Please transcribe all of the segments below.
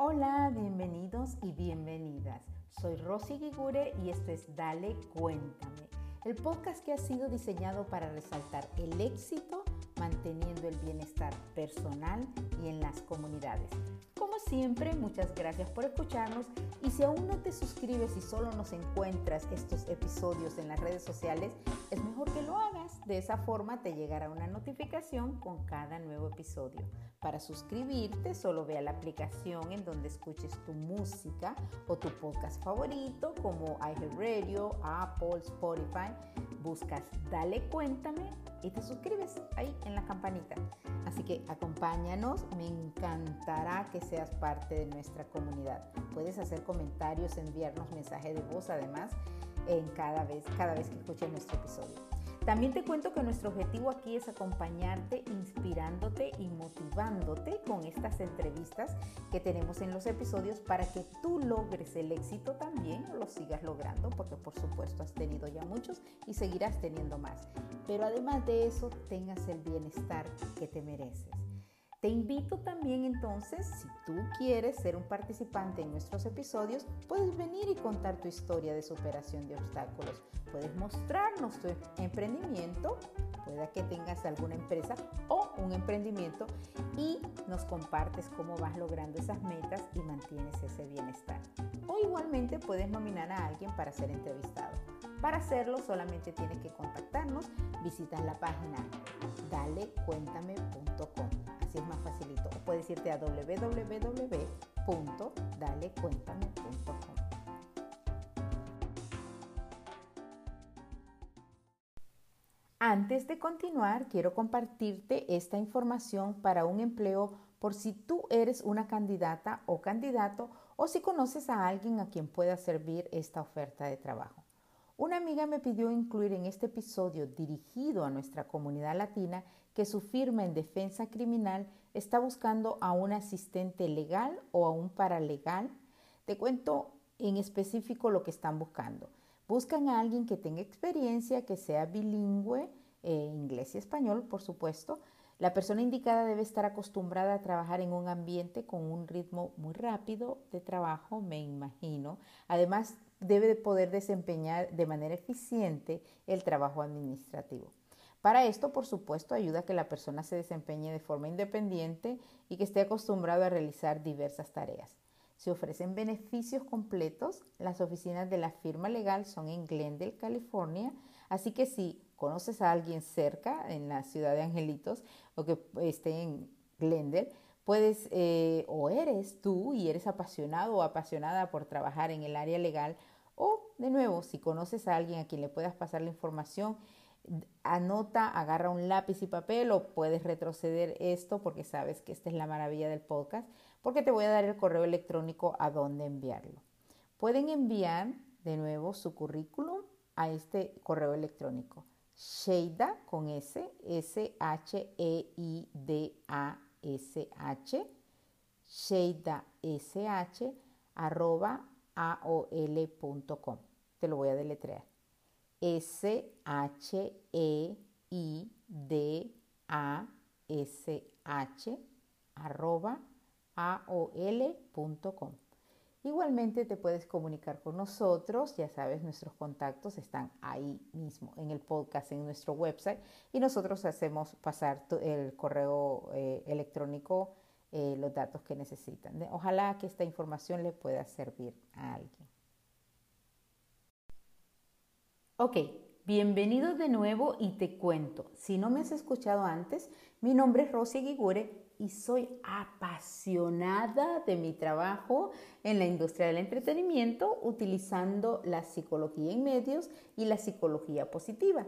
Hola, bienvenidos y bienvenidas. Soy Rosy Gigure y esto es Dale Cuéntame, el podcast que ha sido diseñado para resaltar el éxito manteniendo el bienestar personal y en las comunidades. Como siempre, muchas gracias por escucharnos y si aún no te suscribes y solo nos encuentras estos episodios en las redes sociales, es mejor que lo hagas. De esa forma te llegará una notificación con cada nuevo episodio. Para suscribirte, solo ve a la aplicación en donde escuches tu música o tu podcast favorito como iHeartRadio, Apple, Spotify. Buscas Dale Cuéntame y te suscribes ahí en la campanita. Así que acompáñanos, me encantará que seas parte de nuestra comunidad. Puedes hacer comentarios, enviarnos mensajes de voz además en cada vez, cada vez que escuches nuestro episodio. También te cuento que nuestro objetivo aquí es acompañarte, inspirándote y motivándote con estas entrevistas que tenemos en los episodios para que tú logres el éxito también o lo sigas logrando, porque por supuesto has tenido ya muchos y seguirás teniendo más. Pero además de eso, tengas el bienestar que te mereces. Te invito también entonces, si tú quieres ser un participante en nuestros episodios, puedes venir y contar tu historia de superación de obstáculos. Puedes mostrarnos tu emprendimiento, pueda que tengas alguna empresa o un emprendimiento y nos compartes cómo vas logrando esas metas y mantienes ese bienestar. O igualmente puedes nominar a alguien para ser entrevistado. Para hacerlo solamente tienes que contactarnos, visitas la página dalecuéntame.com así es más facilito. O puedes irte a www.dalecuéntame.com. Antes de continuar, quiero compartirte esta información para un empleo por si tú eres una candidata o candidato o si conoces a alguien a quien pueda servir esta oferta de trabajo. Una amiga me pidió incluir en este episodio dirigido a nuestra comunidad latina que su firma en defensa criminal está buscando a un asistente legal o a un paralegal. Te cuento en específico lo que están buscando. Buscan a alguien que tenga experiencia, que sea bilingüe, eh, inglés y español, por supuesto. La persona indicada debe estar acostumbrada a trabajar en un ambiente con un ritmo muy rápido de trabajo, me imagino. Además, debe de poder desempeñar de manera eficiente el trabajo administrativo. Para esto, por supuesto, ayuda a que la persona se desempeñe de forma independiente y que esté acostumbrado a realizar diversas tareas. Se ofrecen beneficios completos. Las oficinas de la firma legal son en Glendale, California. Así que si conoces a alguien cerca en la ciudad de Angelitos o que esté en Glendale, puedes eh, o eres tú y eres apasionado o apasionada por trabajar en el área legal o de nuevo, si conoces a alguien a quien le puedas pasar la información, anota, agarra un lápiz y papel o puedes retroceder esto porque sabes que esta es la maravilla del podcast, porque te voy a dar el correo electrónico a dónde enviarlo. Pueden enviar de nuevo su currículum a este correo electrónico. Sheida con S, S-H-E-I-D-A-S-H, Sheida S-H, arroba aol.com. Te lo voy a deletrear. S-H-E-I-D-A-S-H arroba aol.com. Igualmente te puedes comunicar con nosotros, ya sabes, nuestros contactos están ahí mismo en el podcast, en nuestro website y nosotros hacemos pasar el correo eh, electrónico, eh, los datos que necesitan. Ojalá que esta información le pueda servir a alguien. Ok, bienvenido de nuevo y te cuento. Si no me has escuchado antes, mi nombre es Rosy Guigure y soy apasionada de mi trabajo en la industria del entretenimiento utilizando la psicología en medios y la psicología positiva.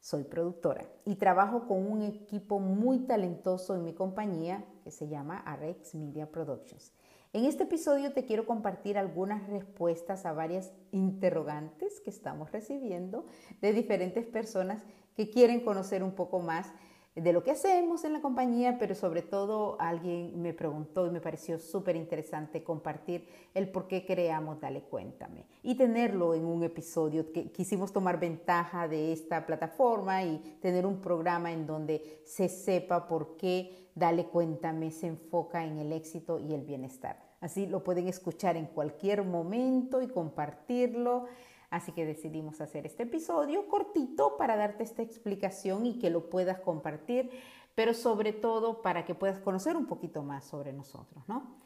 Soy productora y trabajo con un equipo muy talentoso en mi compañía que se llama Arex Media Productions. En este episodio te quiero compartir algunas respuestas a varias interrogantes que estamos recibiendo de diferentes personas que quieren conocer un poco más de lo que hacemos en la compañía, pero sobre todo alguien me preguntó y me pareció súper interesante compartir el por qué creamos Dale Cuéntame y tenerlo en un episodio que quisimos tomar ventaja de esta plataforma y tener un programa en donde se sepa por qué Dale Cuéntame se enfoca en el éxito y el bienestar. Así lo pueden escuchar en cualquier momento y compartirlo. Así que decidimos hacer este episodio cortito para darte esta explicación y que lo puedas compartir, pero sobre todo para que puedas conocer un poquito más sobre nosotros, ¿no?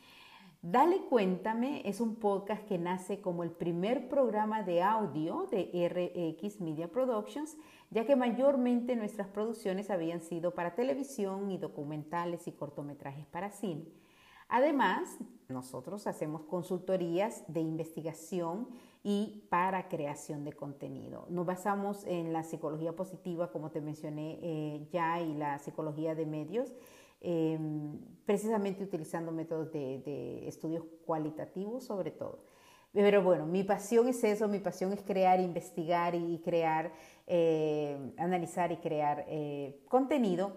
Dale Cuéntame es un podcast que nace como el primer programa de audio de RX Media Productions, ya que mayormente nuestras producciones habían sido para televisión y documentales y cortometrajes para cine. Además, nosotros hacemos consultorías de investigación y para creación de contenido. Nos basamos en la psicología positiva, como te mencioné eh, ya, y la psicología de medios, em, precisamente utilizando métodos de, estudios cualitativos sobre todo. Pero bueno, mi pasión es eso, mi pasión es crear, investigar y crear, eh, analizar y crear eh, contenido,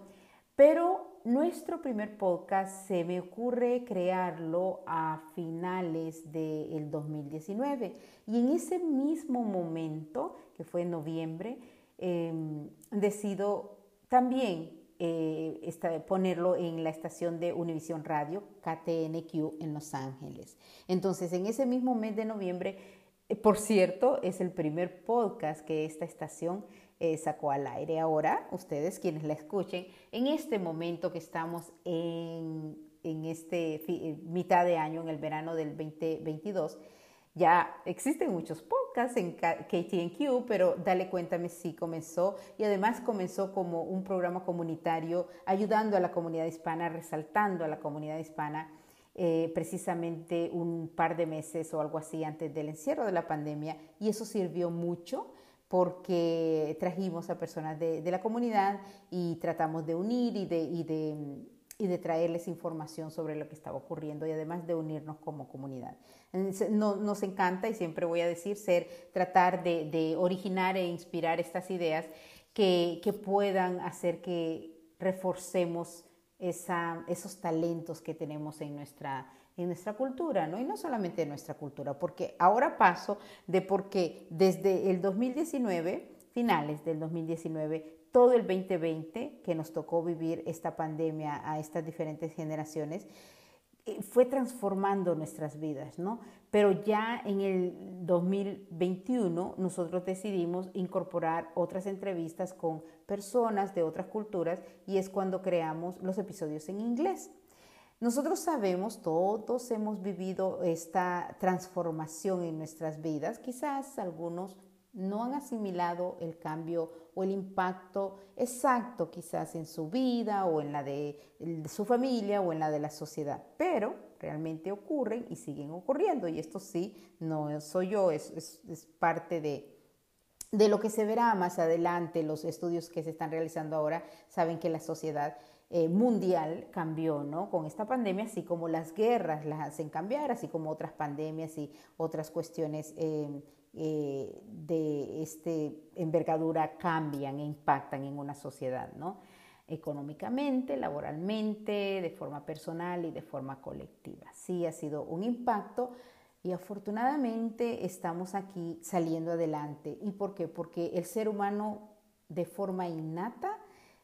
pero nuestro primer podcast se me ocurre crearlo a finales del 2019 y en ese mismo momento, que fue en noviembre, em, decido también eh, ponerlo en la estación de Univision Radio, KTNQ, en Los Ángeles. Entonces, en ese mismo mes de noviembre, por cierto, es el primer podcast que esta estación eh, sacó al aire. Ahora, ustedes quienes la escuchen, en este momento que estamos en, en este eh, mitad de año, en el verano del 2022, ya existen muchos podcasts en KTNQ, pero dale cuéntame si comenzó y además comenzó como un programa comunitario ayudando a la comunidad hispana, resaltando a la comunidad hispana. Eh, precisamente un par de meses o algo así antes del encierro de la pandemia y eso sirvió mucho porque trajimos a personas de, la comunidad y tratamos de unir y de, y, de, y de, traerles información sobre lo que estaba ocurriendo y además de unirnos como comunidad. nos encanta y siempre voy a decir ser, tratar de, originar e inspirar estas ideas que, que puedan hacer que reforcemos esos talentos que tenemos en nuestra en nuestra cultura, ¿no? Y no solamente en nuestra cultura, porque ahora paso de porque desde el 2019, finales del 2019, todo el 2020 que nos tocó vivir esta pandemia a estas diferentes generaciones, eh, fue transformando nuestras vidas, ¿no? Pero ya en el 2021 nosotros decidimos incorporar otras entrevistas con personas de otras culturas y es cuando creamos los episodios en inglés. Nosotros sabemos, todos hemos vivido esta transformación en nuestras vidas. Quizás algunos no han asimilado el cambio o el impacto exacto quizás en su vida o en la de, su familia o en la de la sociedad, pero realmente ocurren y siguen ocurriendo. Y esto sí, no soy yo, es, es parte de, de lo que se verá más adelante. Los estudios que se están realizando ahora saben que la sociedad eh, mundial cambió, ¿no? Con esta pandemia, así como las guerras las hacen cambiar, así como otras pandemias y otras cuestiones eh, eh, de este envergadura cambian e impactan en una sociedad, ¿no? Económicamente, laboralmente, de forma personal y de forma colectiva. Sí ha sido un impacto y afortunadamente estamos aquí saliendo adelante. ¿Y por qué? Porque el ser humano de forma innata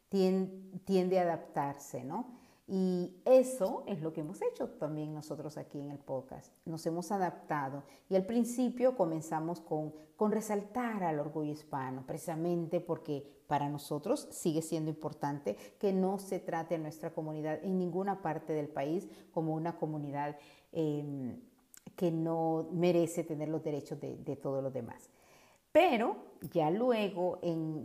tiende, a adaptarse, ¿no? Y eso es lo que hemos hecho también nosotros aquí en el podcast. Nos hemos adaptado y al principio comenzamos con, con resaltar al orgullo hispano, precisamente porque para nosotros sigue siendo importante que no se trate a nuestra comunidad en ninguna parte del país como una comunidad em, que no merece tener los derechos de, de todos los demás. Pero ya luego,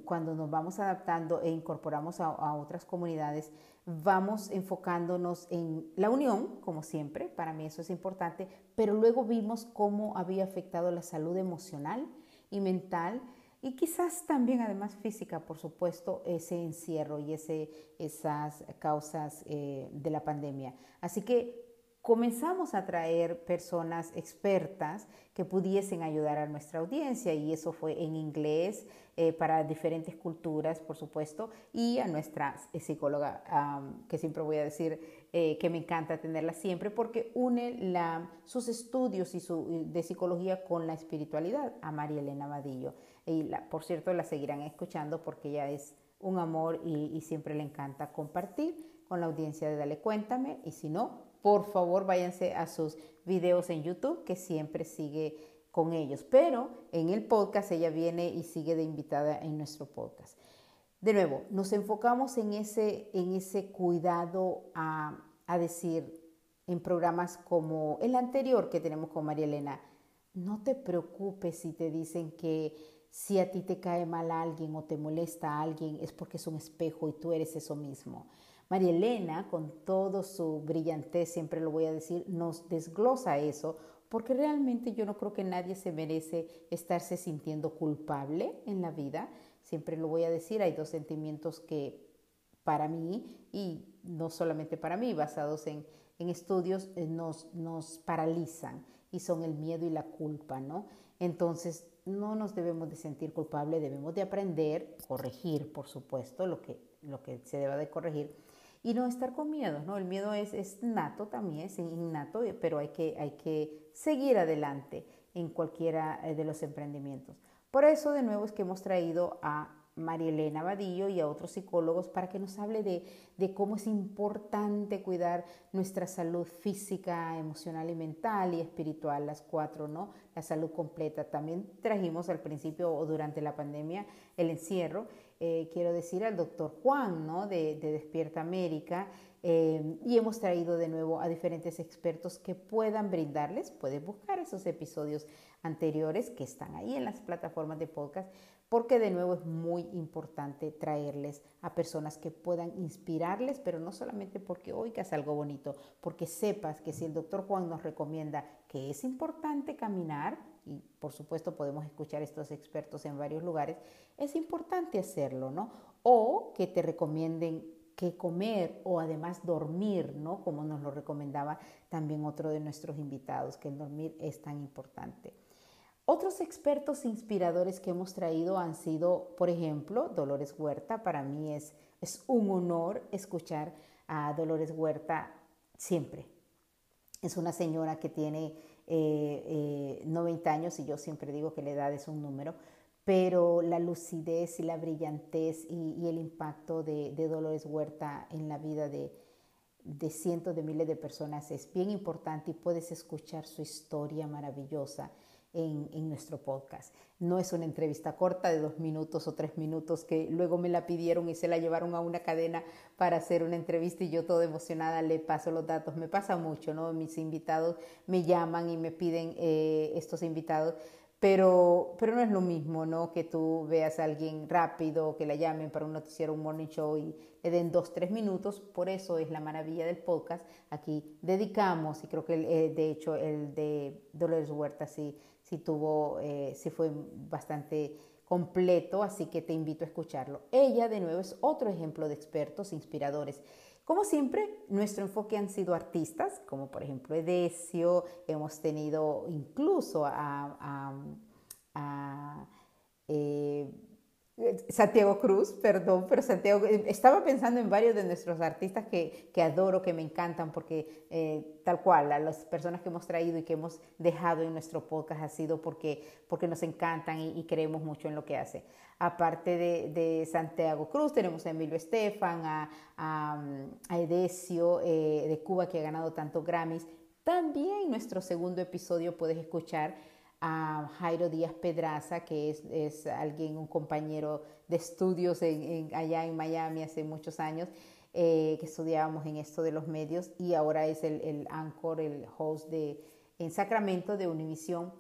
cuando nos vamos adaptando e incorporamos a, otras comunidades, vamos enfocándonos en la unión, como siempre, para mí eso es importante, pero luego vimos cómo había afectado la salud emocional y mental y quizás también además física, por supuesto, ese encierro y ese, esas causas eh, de la pandemia. Así que comenzamos a traer personas expertas que pudiesen ayudar a nuestra audiencia y eso fue en inglés eh, para diferentes culturas, por supuesto, y a nuestra psicóloga, que siempre voy a decir eh, que me encanta tenerla siempre porque une la, sus estudios y su, de psicología con la espiritualidad, a María Elena Vadillo. Y la, por cierto, la seguirán escuchando porque ella es un amor y, y siempre le encanta compartir con la audiencia de Dale Cuéntame y si no, por favor váyanse a sus videos en YouTube que siempre sigue con ellos. Pero en el podcast ella viene y sigue de invitada en nuestro podcast. De nuevo, nos enfocamos en ese, en ese cuidado a, a decir en programas como el anterior que tenemos con María Elena, no te preocupes si te dicen que si a ti te cae mal alguien o te molesta a alguien es porque es un espejo y tú eres eso mismo. María Elena, con todo su brillantez, siempre lo voy a decir, nos desglosa eso, porque realmente yo no creo que nadie se merece estarse sintiendo culpable en la vida. Siempre lo voy a decir, hay dos sentimientos que para mí, y no solamente para mí, basados en, en estudios, eh, nos, nos paralizan y son el miedo y la culpa, ¿no? Entonces, no nos debemos de sentir culpables, debemos de aprender, corregir, por supuesto, lo que, lo que se deba de corregir, y no estar con miedo, ¿no? El miedo es, es nato también, es innato, pero hay que, hay que seguir adelante en cualquiera eh, de los emprendimientos. Por eso, de nuevo, es que hemos traído a María Elena Vadillo y a otros psicólogos para que nos hable de, de, cómo es importante cuidar nuestra salud física, emocional y mental y espiritual, las cuatro, ¿no? La salud completa. También trajimos al principio o durante la pandemia el encierro eh, quiero decir, al doctor Juan ¿no? de, Despierta América. Eh, y hemos traído de nuevo a diferentes expertos que puedan brindarles, pueden buscar esos episodios anteriores que están ahí en las plataformas de podcast, porque de nuevo es muy importante traerles a personas que puedan inspirarles, pero no solamente porque oigas algo bonito, porque sepas que si el doctor Juan nos recomienda que es importante caminar, y por supuesto podemos escuchar estos expertos en varios lugares, es importante hacerlo, ¿no? O que te recomienden qué comer o además dormir, ¿no? Como nos lo recomendaba también otro de nuestros invitados, que el dormir es tan importante. Otros expertos inspiradores que hemos traído han sido, por ejemplo, Dolores Huerta. Para mí es, es un honor escuchar a Dolores Huerta siempre. Es una señora que tiene 90 eh, eh, años y yo siempre digo que la edad es un número, pero la lucidez y la brillantez y, el impacto de, Dolores Huerta en la vida de cientos de miles de personas es bien importante y puedes escuchar su historia maravillosa en, nuestro podcast. No es una entrevista corta de dos minutos o tres minutos que luego me la pidieron y se la llevaron a una cadena para hacer una entrevista y yo toda emocionada le paso los datos. Me pasa mucho, ¿no? Mis invitados me llaman y me piden eh, estos invitados. Pero, pero no es lo mismo, ¿no? Que tú veas a alguien rápido, que la llamen para un noticiero, un morning show y le den dos, tres minutos. Por eso es la maravilla del podcast. Aquí dedicamos, y creo que eh, de hecho el de Dolores Huerta sí si tuvo, eh, fue bastante completo, así que te invito a escucharlo. Ella, de nuevo, es otro ejemplo de expertos inspiradores. Como siempre, nuestro enfoque han sido artistas, como por ejemplo Edesio, hemos tenido incluso a, eh, Santiago Cruz, perdón, pero Santiago, eh, estaba pensando en varios de nuestros artistas que, que adoro, que me encantan, porque eh, tal cual, a las personas que hemos traído y que hemos dejado en nuestro podcast ha sido porque, porque nos encantan y, creemos mucho en lo que hace. Aparte de, de Santiago Cruz, tenemos a Emilio Estefan, a, a, Edesio eh, de Cuba, que ha ganado tantos Grammys. También nuestro segundo episodio puedes escuchar a Jairo Díaz Pedraza, que es, alguien, un compañero de estudios allá en Miami hace muchos años, eh, que estudiábamos en esto de los medios y ahora es el, el anchor, el host de, en Sacramento de Univisión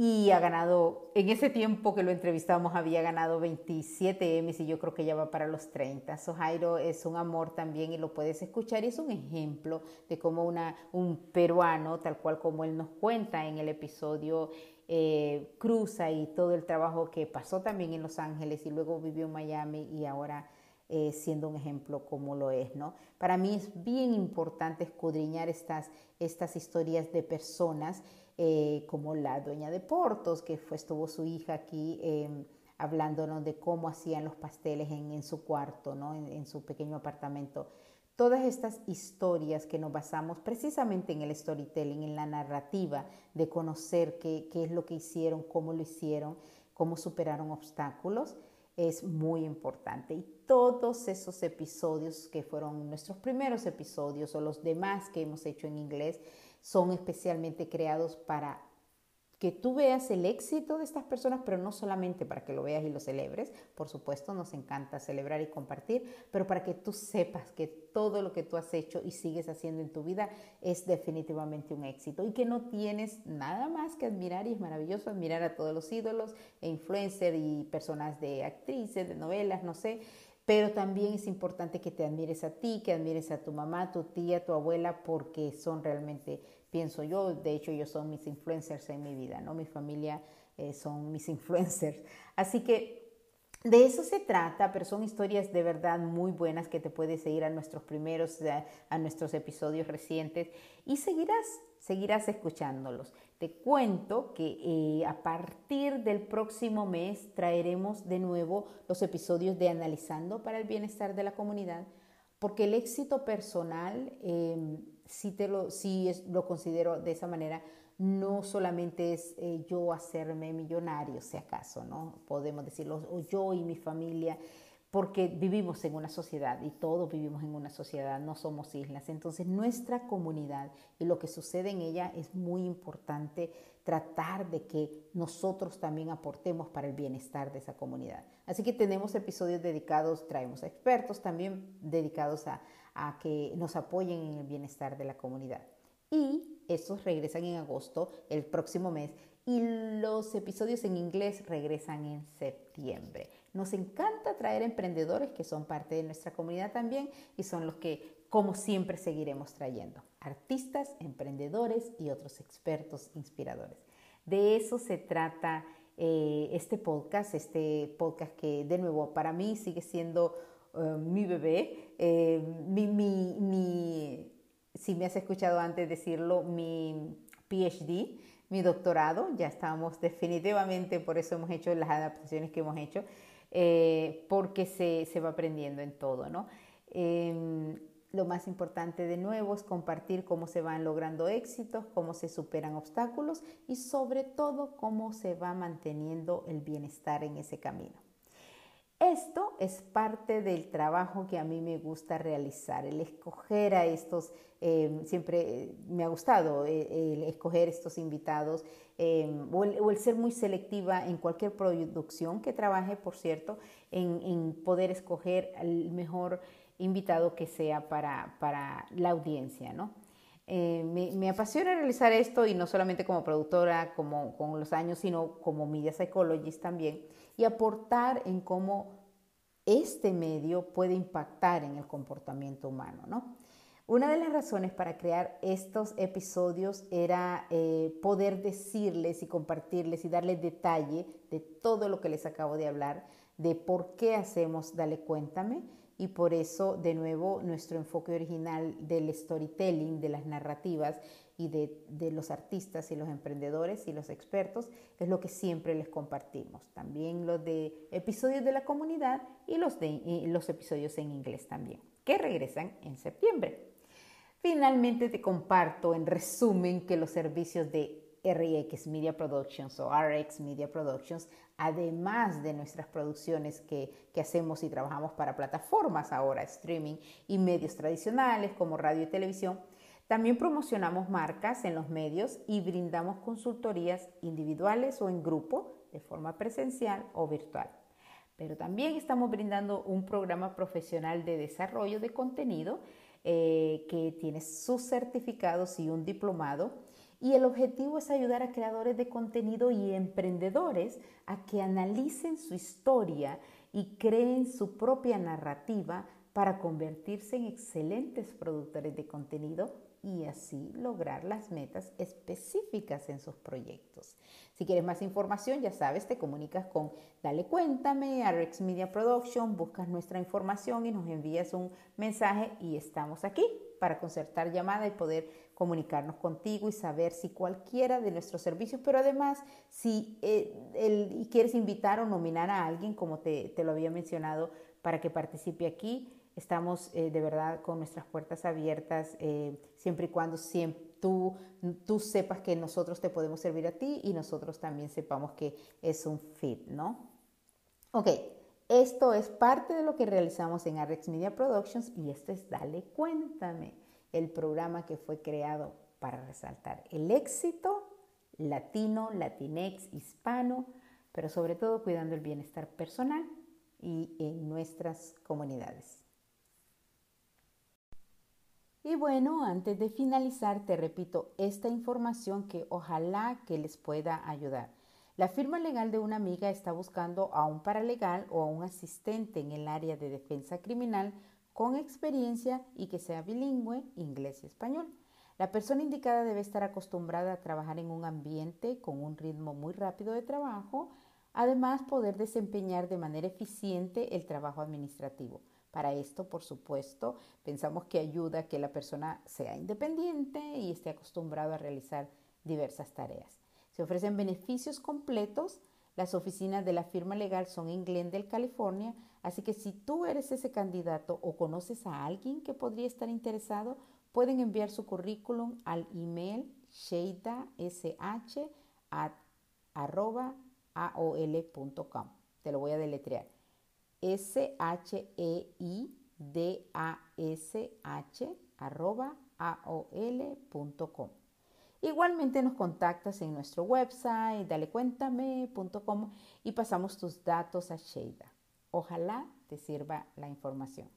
y ha ganado, en ese tiempo que lo entrevistamos había ganado 27 Emmys y yo creo que ya va para los 30. So Jairo es un amor también y lo puedes escuchar y es un ejemplo de cómo una, un peruano, tal cual como él nos cuenta en el episodio, eh, cruza y todo el trabajo que pasó también en Los Ángeles y luego vivió en Miami y ahora eh, siendo un ejemplo como lo es, ¿no? Para mí es bien importante escudriñar estas, estas historias de personas eh, como la dueña de Portos, que estuvo su hija aquí em, hablándonos de cómo hacían los pasteles en, su cuarto, ¿no? en, su pequeño apartamento. Todas estas historias que nos basamos precisamente en el storytelling, en la narrativa de conocer qué, qué es lo que hicieron, cómo lo hicieron, cómo superaron obstáculos, es muy importante. Y todos esos episodios que fueron nuestros primeros episodios o los demás que hemos hecho en inglés son especialmente creados para que tú veas el éxito de estas personas, pero no solamente para que lo veas y lo celebres, por supuesto nos encanta celebrar y compartir, pero para que tú sepas que todo lo que tú has hecho y sigues haciendo en tu vida es definitivamente un éxito y que no tienes nada más que admirar y es maravilloso admirar a todos los ídolos e influencers y personas de actrices, de novelas, no sé, pero también es importante que te admires a ti, que admires a tu mamá, tu tía, tu abuela, porque son realmente pienso yo, de hecho ellos son mis influencers en mi vida, ¿no? Mi familia eh, son mis influencers. Así que de eso se trata, pero son historias de verdad muy buenas que te puedes seguir a nuestros primeros, a, nuestros episodios recientes y seguirás, seguirás escuchándolos. Te cuento que eh, a partir del próximo mes traeremos de nuevo los episodios de Analizando para el Bienestar de la Comunidad, porque el éxito personal... Em, si, te lo, si lo considero de esa manera, no solamente es eh, yo hacerme millonario, si acaso, ¿no? Podemos decirlo, o yo y mi familia, porque vivimos en una sociedad y todos vivimos en una sociedad, no somos islas. Entonces nuestra comunidad y lo que sucede en ella es muy importante tratar de que nosotros también aportemos para el bienestar de esa comunidad. Así que tenemos episodios dedicados, traemos expertos también dedicados a, a que nos apoyen en el bienestar de la comunidad. Y esos regresan en agosto, el próximo mes, y los episodios en inglés regresan en septiembre. Nos encanta traer emprendedores que son parte de nuestra comunidad también y son los que, como siempre, seguiremos trayendo. Artistas, emprendedores y otros expertos inspiradores. De eso se trata eh, este podcast, este podcast que de nuevo para mí sigue siendo eh, mi bebé, eh, mi, si me has escuchado antes decirlo, mi PhD, mi doctorado, ya estamos definitivamente, por eso hemos hecho las adaptaciones que hemos hecho, eh, porque se, se, va aprendiendo en todo, ¿no? Em, lo más importante de nuevo es compartir cómo se van logrando éxitos, cómo se superan obstáculos y sobre todo cómo se va manteniendo el bienestar en ese camino. Esto es parte del trabajo que a mí me gusta realizar, el escoger a estos, em, siempre eh, me ha gustado eh, el, escoger estos invitados em, o, el, ser muy selectiva en cualquier producción que trabaje, por cierto, en, poder escoger el mejor invitado que sea para, para la audiencia, ¿no? Eh, me, apasiona realizar esto y no solamente como productora, como con los años, sino como media psychologist también y aportar en cómo este medio puede impactar en el comportamiento humano, ¿no? Una de las razones para crear estos episodios era eh, poder decirles y compartirles y darles detalle de todo lo que les acabo de hablar, de por qué hacemos Dale Cuéntame y por eso, de nuevo, nuestro enfoque original del storytelling, de las narrativas, y de, los artistas y los emprendedores y los expertos es lo que siempre les compartimos. También los de episodios de la comunidad y los, de, los episodios en inglés también, que regresan en septiembre. Finalmente te comparto en resumen que los servicios de RX Media Productions o RX Media Productions, además de nuestras producciones que, que, hacemos y trabajamos para plataformas ahora, streaming y medios tradicionales como radio y televisión, también promocionamos marcas en los medios y brindamos consultorías individuales o en grupo de forma presencial o virtual. Pero también estamos brindando un programa profesional de desarrollo de contenido eh, que tiene sus certificados y un diplomado. Y el objetivo es ayudar a creadores de contenido y emprendedores a que analicen su historia y creen su propia narrativa para convertirse en excelentes productores de contenido y así lograr las metas específicas en sus proyectos. Si quieres más información, ya sabes, te comunicas con Dale Cuéntame, RX Media Production, buscas nuestra información y nos envías un mensaje y estamos aquí para concertar llamada y poder comunicarnos contigo y saber si cualquiera de nuestros servicios, pero además si eh, quieres invitar o nominar a alguien, como te, te lo había mencionado, para que participe aquí, Estamos eh, de verdad con nuestras puertas abiertas, eh, siempre y cuando tú, tú sepas que nosotros te podemos servir a ti y nosotros también sepamos que es un fit, ¿no? Ok, Esto es parte de lo que realizamos en Arrex Media Productions y esto es Dale Cuéntame, el programa que fue creado para resaltar el éxito latino, latinex, hispano, pero sobre todo cuidando el bienestar personal y en nuestras comunidades. Y bueno, antes de finalizar, te repito esta información que ojalá que les pueda ayudar. La firma legal de una amiga está buscando a un paralegal o a un asistente en el área de defensa criminal con experiencia y que sea bilingüe, inglés y español. La persona indicada debe estar acostumbrada a trabajar en un ambiente con un ritmo muy rápido de trabajo, además poder desempeñar de manera eficiente el trabajo administrativo. Para esto, por supuesto, pensamos que ayuda a que la persona sea independiente y esté acostumbrado a realizar diversas tareas. Se ofrecen beneficios completos. Las oficinas de la firma legal son en Glendale, California, así que si tú eres ese candidato o conoces a alguien que podría estar interesado, pueden enviar su currículum al email sheidash@aol.com. Te lo voy a deletrear. S-H-E-I-D-A-S-H arroba aol.com. Igualmente nos contactas en nuestro website dalecuéntame.com y pasamos tus datos a Sheida. Ojalá te sirva la información.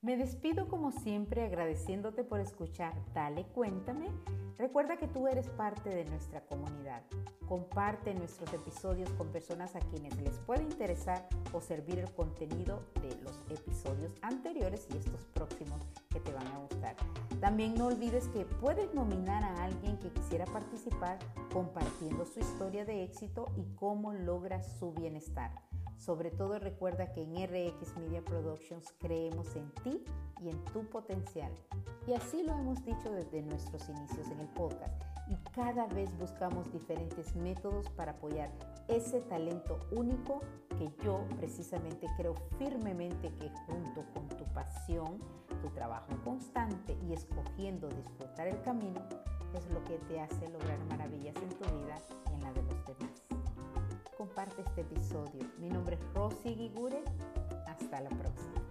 Me despido como siempre agradeciéndote por escuchar Dale Cuéntame. Recuerda que tú eres parte de nuestra comunidad. Comparte nuestros episodios con personas a quienes les puede interesar o servir el contenido de los episodios anteriores y estos próximos que te van a gustar. También no olvides que puedes nominar a alguien que quisiera participar compartiendo su historia de éxito y cómo logra su bienestar. Sobre todo recuerda que en RX Media Productions creemos en ti y en tu potencial. Y así lo hemos dicho desde nuestros inicios en el podcast. Y cada vez buscamos diferentes métodos para apoyar ese talento único que yo precisamente creo firmemente que junto con tu pasión, tu trabajo constante y escogiendo disfrutar el camino, es lo que te hace lograr maravillas en tu vida y en la de los demás comparte este episodio. Mi nombre es Rosy Gigure. Hasta la próxima.